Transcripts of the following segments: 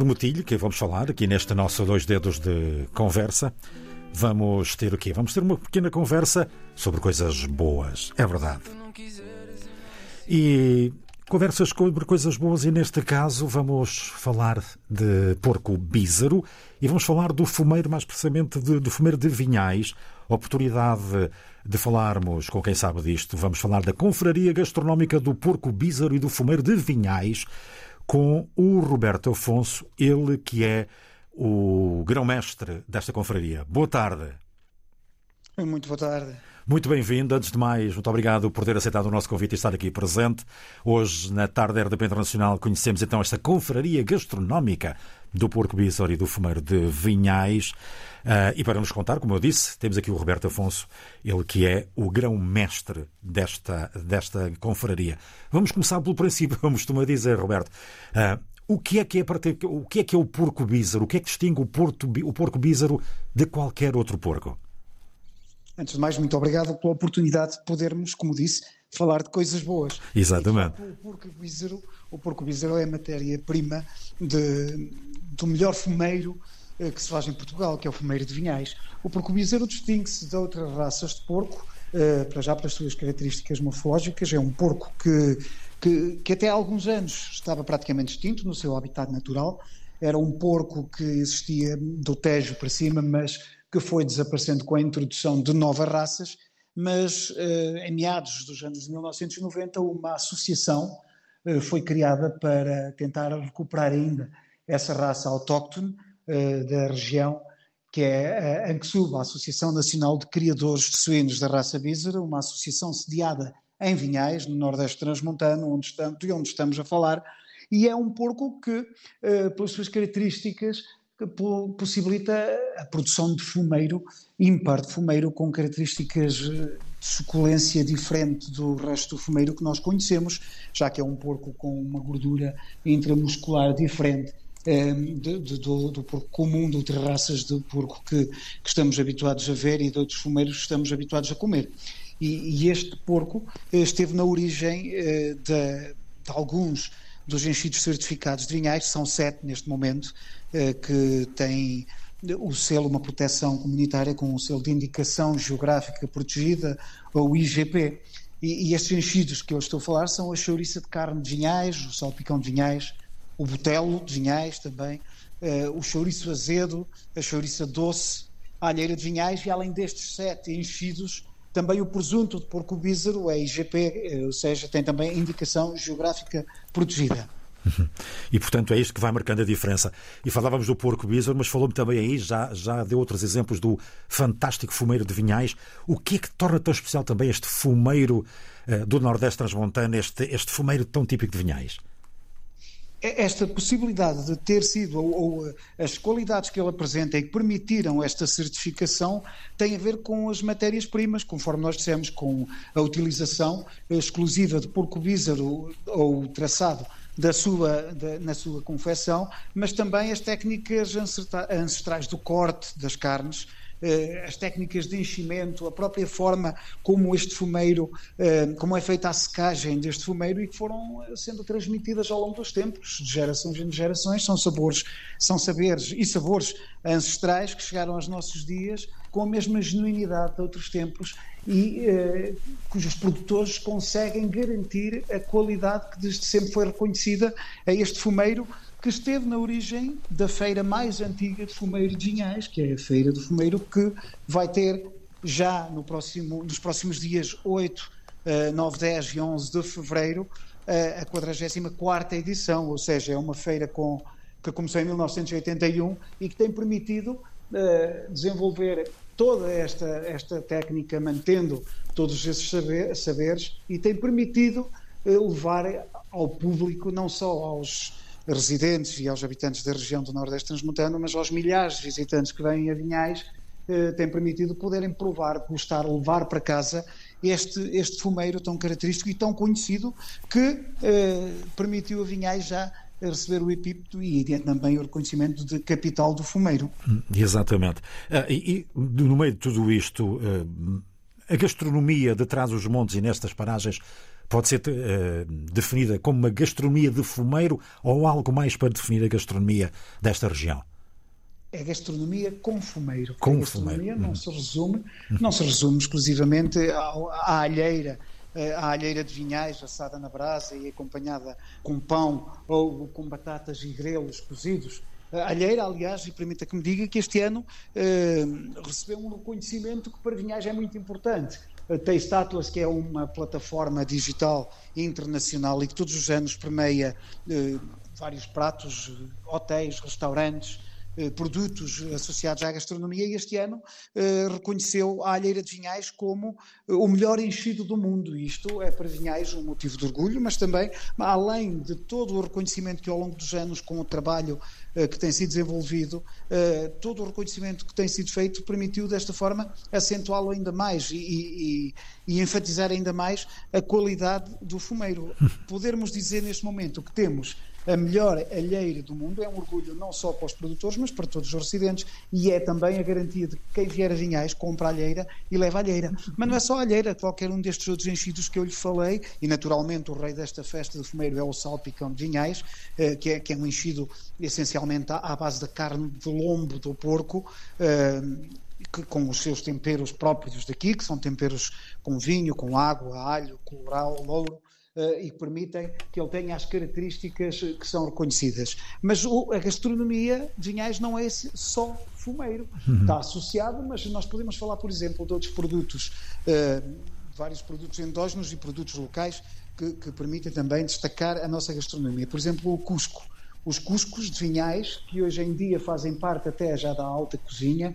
prometi-lhe que vamos falar aqui neste nosso dois dedos de conversa. Vamos ter o quê? Vamos ter uma pequena conversa sobre coisas boas. É verdade. E conversas sobre coisas boas e neste caso vamos falar de porco bízaro e vamos falar do fumeiro, mais precisamente de, do fumeiro de Vinhais. Oportunidade de falarmos com quem sabe disto. Vamos falar da Confraria Gastronómica do Porco Bízaro e do Fumeiro de Vinhais com o Roberto Afonso, ele que é o grão-mestre desta confraria. Boa tarde. Muito boa tarde. Muito bem-vindo. Antes de mais, muito obrigado por ter aceitado o nosso convite e estar aqui presente. Hoje, na tarde da RDP Internacional, conhecemos então esta confraria gastronómica do Porco Bízaro e do Fumeiro de Vinhais. Uh, e para nos contar, como eu disse, temos aqui o Roberto Afonso, ele que é o grão-mestre desta, desta confraria. Vamos começar pelo princípio, como costuma dizer, Roberto. Uh, o que é que é, para ter, o que é que é o porco bízaro? O que é que distingue o, porto, o porco bízaro de qualquer outro porco? Antes de mais, muito obrigado pela oportunidade de podermos, como disse, falar de coisas boas. Exatamente. O porco bízaro, o porco bízaro é a matéria-prima do melhor fumeiro eh, que se faz em Portugal, que é o fumeiro de vinhais. O porco bizeiro distingue-se de outras raças de porco, uh, para já pelas suas características morfológicas. É um porco que, que, que, até há alguns anos estava praticamente extinto no seu habitat natural. Era um porco que existia do Tejo para cima, mas que foi desaparecendo com a introdução de novas raças. Mas uh, em meados dos anos de 1990, uma associação uh, foi criada para tentar recuperar ainda essa raça autóctone eh, da região, que é a ANCSUB, a Associação Nacional de Criadores de Suínos da Raça Bízara, uma associação sediada em Vinhais, no Nordeste Transmontano, onde estamos, de onde estamos a falar, e é um porco que, pelas suas características, que possibilita a produção de fumeiro ímpar, de fumeiro com características de suculência diferente do resto do fumeiro que nós conhecemos, já que é um porco com uma gordura intramuscular diferente Ehm, do, do, do, porco comum, de outras raças de porco que, que, estamos habituados a ver e de outros fumeiros que estamos habituados a comer. E, e este porco eh, esteve na origem uh, de, de, alguns dos enchidos certificados de vinhais, são sete neste momento, uh, que têm o selo, uma proteção comunitária com o selo de indicação geográfica protegida, ou IGP. E, estes enchidos que eu estou a falar são a chouriça de carne de vinhais, o salpicão de vinhais, o botelo de vinhais também, uh, o chouriço azedo, a chouriça doce, a alheira de vinhais e além destes sete enchidos, também o presunto de porco bízaro, é IGP, eh, ou seja, tem também indicação geográfica protegida. E portanto é isto que vai marcando a diferença. E falávamos do porco bízaro, mas falou-me também aí, já, já deu outros exemplos do fantástico fumeiro de vinhais. O que é que torna tão especial também este fumeiro uh, do Nordeste Transmontano, este, este fumeiro tão típico de vinhais? É, esta possibilidade de ter sido, ou, ou, eh, as qualidades que ele apresenta e que permitiram esta certificação, tem a ver com as matérias-primas, conforme nós dissemos, com a utilização exclusiva de porco bízaro ou traçado da sua, da, na sua confecção, mas também as técnicas ancestrais do corte das carnes, as técnicas de enchimento, a própria forma como este fumeiro, eh, como é feita a secagem deste fumeiro e que foram eh, sendo transmitidas ao longo dos tempos, de gerações em gerações, são sabores, são saberes e sabores ancestrais que chegaram aos nossos dias com a mesma genuinidade de outros tempos e eh, cujos produtores conseguem garantir a qualidade que desde sempre foi reconhecida a este fumeiro que esteve na origem da feira mais antiga de fumeiro de Vinhais, que é a Feira do Fumeiro, que vai ter já no próximo, nos próximos dias 8, 9, 10 e 11 de fevereiro a 44 edição, ou seja, é uma feira com, que começou em 1981 e que tem permitido uh, desenvolver toda esta, esta técnica, mantendo todos esses saber, saberes, e tem permitido uh, levar ao público, não só aos residentes e aos habitantes da região do Nordeste Transmontano, mas aos milhares de visitantes que vêm a Vinhais, eh, tem permitido poderem provar, gostar, levar para casa este, este fumeiro tão característico e tão conhecido que eh, permitiu a Vinhais já receber o epípeto e também o reconhecimento de capital do fumeiro. Exatamente. Ah, e, e no meio de tudo isto, eh, a gastronomia de trás dos montes e nestas paragens pode ser uh, definida como uma gastronomia de fumeiro ou algo mais para definir a gastronomia desta região? É gastronomia com fumeiro. Com a gastronomia fumeiro. não se resume, não se resume exclusivamente à alheira eh, a alheira de vinhais assada na brasa e acompanhada com pão ou com batatas e grelos cozidos. A alheira, aliás, e permita que me diga que este ano eh, recebeu um reconhecimento que para vinhais é muito importante. Taste Atlas, que é uma plataforma digital internacional e que todos os anos permeia eh, vários pratos, hotéis, restaurantes, eh, produtos associados à gastronomia e este ano eh, reconheceu a Alheira de Vinhais como eh, o melhor enchido do mundo. Isto é para Vinhais um motivo de orgulho, mas também, além de todo o reconhecimento que ao longo dos anos, com o trabalho que tem sido desenvolvido, todo o reconhecimento que tem sido feito permitiu desta forma acentuá-lo ainda mais. E, e, e enfatizar ainda mais a qualidade do fumeiro. Podermos dizer neste momento que temos a melhor alheira do mundo. É um orgulho não só para os produtores, mas para todos os residentes e é também a garantia de que quem vier a Vinhais compra a alheira e leva a alheira. Mas não é só a alheira, qualquer um destes outros enchidos que eu lhe falei, e naturalmente o rei desta festa de fumeiro é o salpicão de Vinhais, eh, que é, que é um enchido essencialmente à base da carne de lombo do porco, eh, que, com os seus temperos próprios daqui, que são temperos com vinho, com água, alho, colorau, louro, uh, e que permitem que ele tenha as características que são reconhecidas. Mas a gastronomia de Vinhais não é só fumeiro. Uhum. Está associado, mas nós podemos falar, por exemplo, de outros produtos, uh, vários produtos endógenos e produtos locais que, que permitem também destacar a nossa gastronomia. Por exemplo, o Cusco os cuscos de vinhais, que hoje em dia fazem parte até já da alta cozinha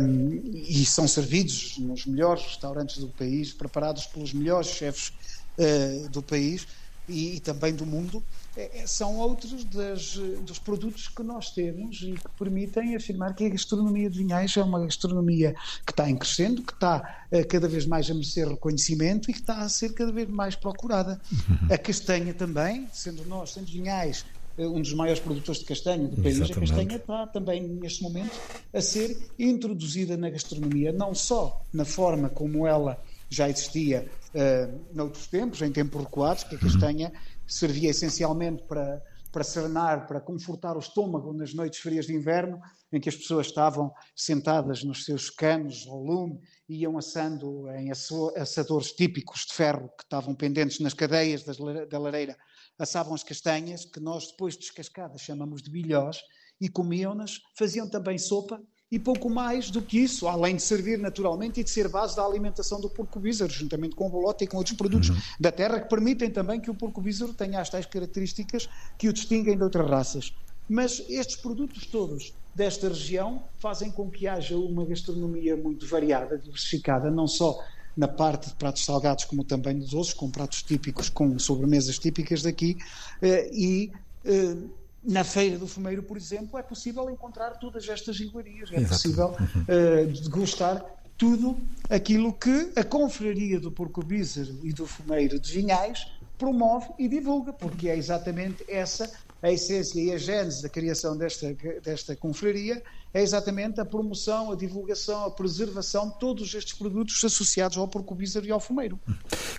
um, e são servidos nos melhores restaurantes do país, preparados pelos melhores chefes uh, do país e, e, também do mundo, é, são outros das, dos produtos que nós temos e que permitem afirmar que a gastronomia de Vinhais é uma gastronomia que está em crescendo, que está uh, cada vez mais a merecer reconhecimento e que está a ser cada vez mais procurada. Uhum. A castanha também, sendo nós, sendo Vinhais, um dos maiores produtores de castanha do país, Exatamente. a castanha está também neste momento a ser introduzida na gastronomia, não só na forma como ela já existia uh, noutros tempos, em tempos recuados, que a castanha servia essencialmente para, para serenar, para confortar o estômago nas noites frias de inverno, em que as pessoas estavam sentadas nos seus canos ao lume e iam assando em assadores típicos de ferro que estavam pendentes nas cadeias das, da lareira, assavam as castanhas, que nós depois descascadas chamamos de bilhós, e comiam-nas, faziam também sopa e pouco mais do que isso, além de servir naturalmente e de ser base da alimentação do porco bízaro, juntamente com o bolota e com outros produtos uhum. da terra que permitem também que o porco bízaro tenha as tais características que o distinguem de outras raças. Mas estes produtos todos desta região fazem com que haja uma gastronomia muito variada, diversificada, não só na parte de pratos salgados, como também de doces, com pratos típicos, com sobremesas típicas daqui, eh, e eh, na Feira do Fumeiro, por exemplo, é possível encontrar todas estas iguarias, é Exato. possível uh, degustar tudo aquilo que a Confraria do Porco Bízaro e do Fumeiro de Vinhais promove e divulga, porque é exatamente essa a essência e a gênese da criação desta, desta confraria é exatamente a promoção, a divulgação, a preservação de todos estes produtos associados ao porco-bízaro e ao fumeiro.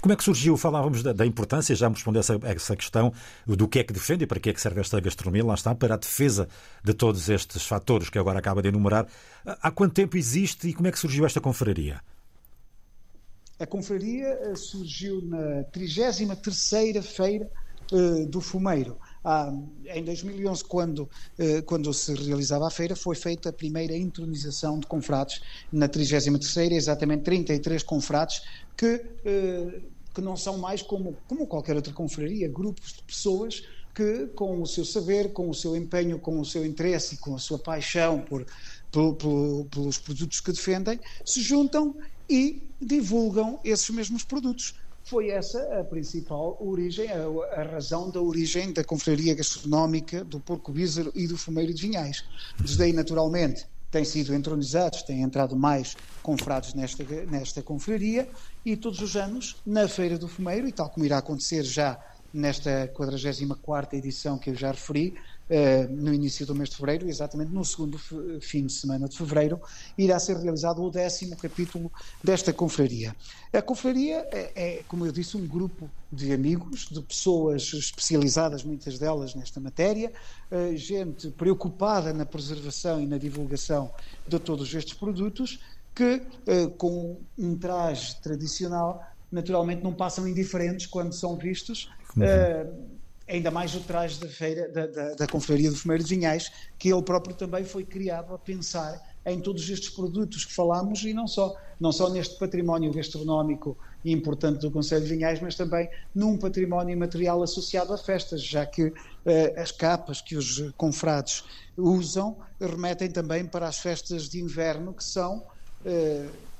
Como é que surgiu? Falávamos da, da importância, já me respondeu essa, essa questão do que é que defende e para que é que serve esta gastronomia, lá está, para a defesa de todos estes fatores que agora acaba de enumerar. Há quanto tempo existe e como é que surgiu esta confraria? A confraria eh, surgiu na 33ª Feira uh, do Fumeiro. Ah, em 2011, quando, eh, quando se realizava a feira, foi feita a primeira intronização de confrades na 33ª, exatamente 33 confrades que, eh, que não são mais como, como qualquer outra confraria, grupos de pessoas que, com o seu saber, com o seu empenho, com o seu interesse e com a sua paixão por, por, por, pelos produtos que defendem, se juntam e divulgam esses mesmos produtos foi essa a principal origem, a, a, razão da origem da confraria gastronómica do Porco Bízaro e do Fumeiro de Vinhais. Desde aí, naturalmente, têm sido entronizados, têm entrado mais confrados nesta, nesta confraria e todos os anos, na Feira do Fumeiro, e tal como irá acontecer já nesta 44ª edição que eu já referi, uh, no início do mês de fevereiro, exatamente no segundo fim de semana de fevereiro, irá ser realizado o décimo capítulo desta confraria. A confraria é, é, como eu disse, um grupo de amigos, de pessoas especializadas, muitas delas nesta matéria, uh, gente preocupada na preservação e na divulgação de todos estes produtos, que uh, com um traje tradicional naturalmente não passam indiferentes quando são vistos. Uhum ainda mais traje da feira da, da, da Confraria do Fumeiro de Vinhais, que ele próprio também foi criado a pensar em todos estes produtos que falámos e não só, não só neste património gastronómico importante do Conselho de Vinhais, mas também num património material associado a festas, já que uh, as capas que os confrades usam remetem também para as festas de inverno, que são uh,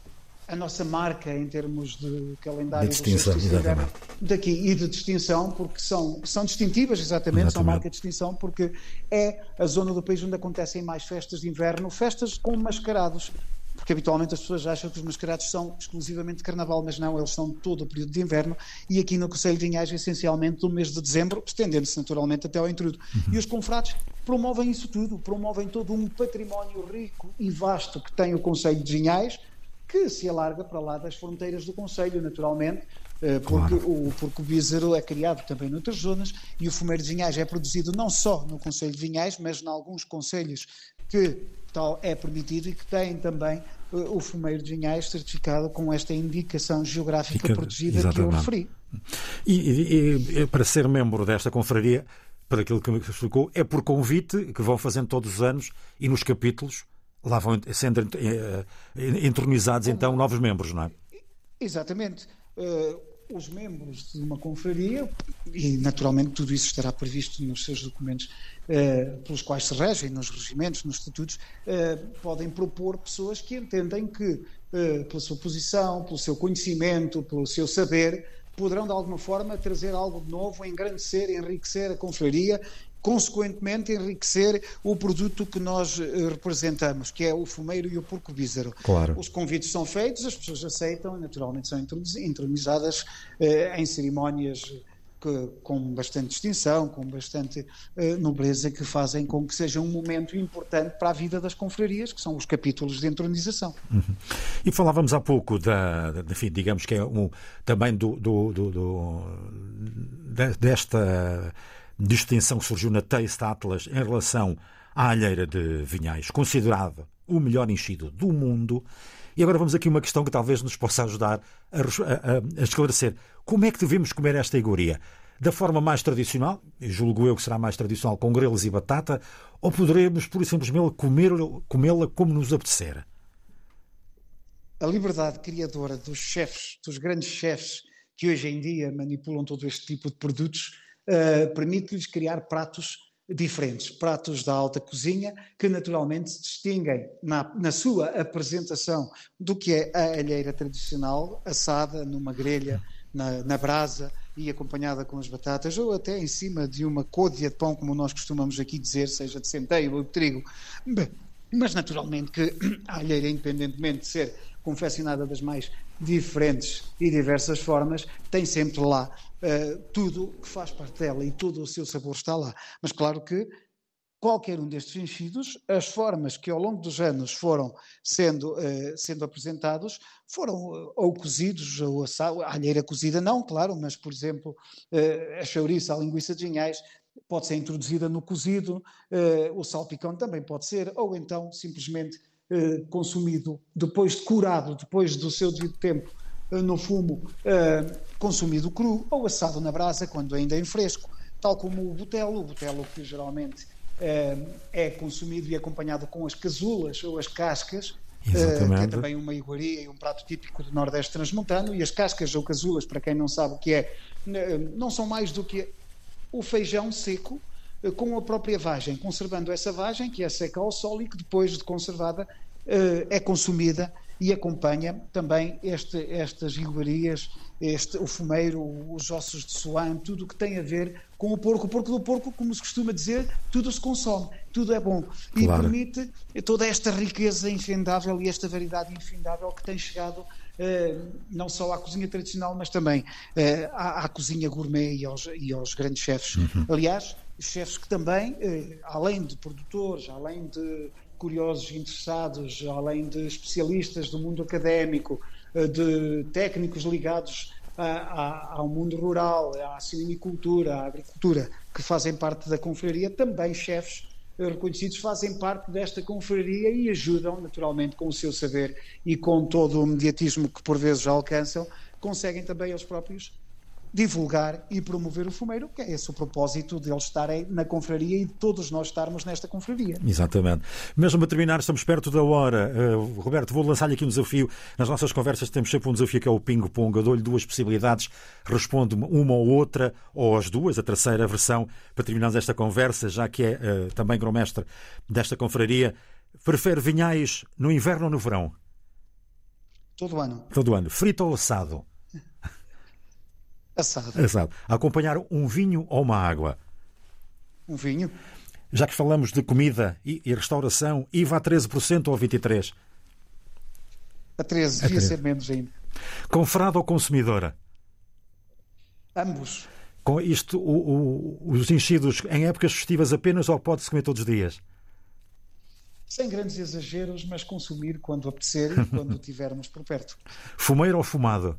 a nossa marca em termos de calendário de distinção, exatamente. daqui e de distinção, porque são, são distintivas, exatamente, exatamente, são marca de distinção, porque é a zona do país onde acontecem mais festas de inverno, festas com mascarados. Porque habitualmente as pessoas acham que os mascarados são exclusivamente de carnaval, mas não, eles são todo o período de inverno e aqui no Conselho de Vinhais, essencialmente do mês de dezembro, estendendo-se naturalmente até ao intrudo. Uhum. E os confrades promovem isso tudo, promovem todo um património rico e vasto que tem o Conselho de Vinhais, que se alarga para lá das fronteiras do Conselho, naturalmente, eh, porque, claro. o, porque o é criado também noutras zonas e o fumeiro de vinhais é produzido não só no Conselho de Vinhais, mas em alguns conselhos que tal é permitido e que têm também uh, o fumeiro de vinhais certificado com esta indicação geográfica Fica, protegida exatamente. que eu referi. E, e, e, para ser membro desta confraria, para aquilo que me explicou, é por convite que vão fazendo todos os anos e nos capítulos lá vão sendo eh, entronizados então novos membros, não é? Exatamente. Uh, os membros de uma confraria, e naturalmente tudo isso estará previsto nos seus documentos pelos quais se regem, nos regimentos, nos estatutos, podem propor pessoas que entendem que, pela sua posição, pelo seu conhecimento, pelo seu saber, poderão de alguma forma trazer algo de novo, engrandecer, enriquecer a confraria consequentemente enriquecer o produto que nós eh, representamos, que é o fumeiro e o porco bízaro. Claro. Os convites são feitos, as pessoas aceitam, naturalmente são intronizadas eh, em cerimónias que, com bastante distinção, com bastante eh, nobreza, que fazem com que seja um momento importante para a vida das confrarias, que são os capítulos de entronização. Uhum. E falávamos há pouco da, da enfim, digamos que é um, também do, do, do, do desta distinção que surgiu na Taste Atlas em relação à alheira de Vinhais, considerada o melhor enchido do mundo. E agora vamos aqui uma questão que talvez nos possa ajudar a, a, a esclarecer. Como é que devemos comer esta iguaria? Da forma mais tradicional, julgo eu que será mais tradicional, com grelos e batata, ou poderemos, por e simplesmente, comê-la como nos apetecer? A liberdade criadora dos chefes, dos grandes chefes que hoje em dia manipulam todo este tipo de produtos, uh, permite-lhes criar pratos diferentes, pratos da alta cozinha, que naturalmente se distinguem na, na, sua apresentação do que é a alheira tradicional, assada numa grelha, na, na brasa e acompanhada com as batatas, ou até em cima de uma côdea de pão, como nós costumamos aqui dizer, seja de centeio ou de trigo. Mas naturalmente que a alheira, independentemente de ser confeccionada das mais diferentes e diversas formas, tem sempre lá uh, tudo que faz parte dela e todo o seu sabor está lá. Mas claro que qualquer um destes enchidos, as formas que ao longo dos anos foram sendo, uh, sendo apresentados, foram uh, ou cozidos, ou assado, a alheira cozida não, claro, mas por exemplo, uh, a chouriça, a linguiça de ginhais, pode ser introduzida no cozido, o salpicão também pode ser, ou então simplesmente consumido depois de curado, depois do seu devido tempo no fumo, consumido cru ou assado na brasa quando ainda em fresco, tal como o botelo, o botelo que geralmente é consumido e acompanhado com as casulas ou as cascas, Exatamente. que é também uma iguaria e um prato típico do Nordeste transmontano, e as cascas ou casulas, para quem não sabe o que é, não são mais do que o feijão seco eh, com a própria vagem, conservando essa vagem, que é seca ao sol e que depois de conservada eh, é consumida e acompanha também este, estas iguarias, este, o fumeiro, os ossos de suã, tudo o que tem a ver com o porco. O porco do porco, como se costuma dizer, tudo se consome, tudo é bom. E claro. permite toda esta riqueza infindável e esta variedade infindável que tem chegado eh, não só à cozinha tradicional, mas também eh, à, à, cozinha gourmet e aos, e aos grandes chefes. Uhum. Aliás, chefes que também, eh, além de produtores, além de curiosos interessados, além de especialistas do mundo académico, eh, de técnicos ligados a, a, ao mundo rural, à silvicultura, à agricultura, que fazem parte da confraria, também chefes eh, reconhecidos fazem parte desta confraria e ajudam, naturalmente, com o seu saber e com todo o mediatismo que por vezes alcançam, conseguem também eles próprios divulgar e promover o fumeiro, que é esse o propósito de eles estarem na confraria e de todos nós estarmos nesta confraria. Exatamente. Mesmo a terminar, estamos perto da hora. Uh, Roberto, vou lançar-lhe aqui um desafio. Nas nossas conversas temos sempre um desafio que é o ping-pong. Eu dou-lhe duas possibilidades, responde-me uma ou outra, ou as duas, a terceira versão, para terminarmos esta conversa, já que é uh, também grão-mestre desta confraria. Prefere vinhais no inverno ou no verão? Todo ano. Todo ano. Frito ou assado? Assado. Assado. acompanhar um vinho ou uma água? Um vinho. Já que falamos de comida e, e restauração, IVA a 13% ou 23%? A 13%, devia ser menos ainda. Confrado ou consumidora? Ambos. Com isto, o, o, os enchidos em épocas festivas apenas ou pode-se comer todos os dias? Sem grandes exageros, mas consumir quando apetecer e quando tivermos por perto. Fumeiro ou fumado?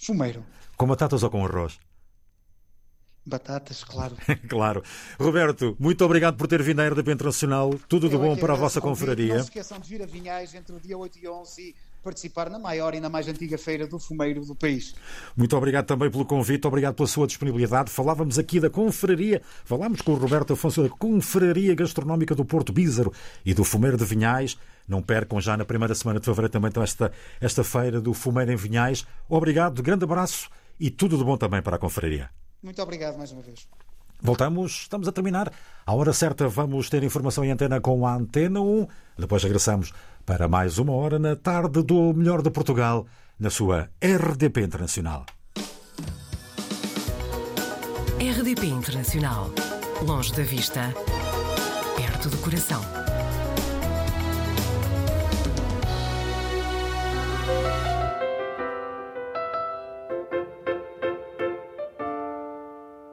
Fumeiro. Com batatas ou com arroz? Batatas, claro. claro. Roberto, muito obrigado por ter vindo à RDP Internacional. Tudo de bom para a vossa confraria. Não se esqueçam de vir a Vinhais entre o dia 8 e 11 e participar na maior e na mais antiga feira do fumeiro do país. Muito obrigado também pelo convite, obrigado pela sua disponibilidade. Falávamos aqui da confraria, falámos com o Roberto Afonso da confraria gastronómica do Porto Bízaro e do fumeiro de Vinhais. Não percam já na primeira semana de fevereiro também esta, esta feira do fumeiro em Vinhais. Obrigado, grande abraço e tudo de bom também para a confraria. Muito obrigado mais uma vez. Voltamos, estamos a terminar. À hora certa vamos ter informação em antena com a Antena 1. Depois regressamos para mais uma hora na tarde do melhor de Portugal, na sua RDP Internacional. RDP Internacional. Longe da vista, perto do coração.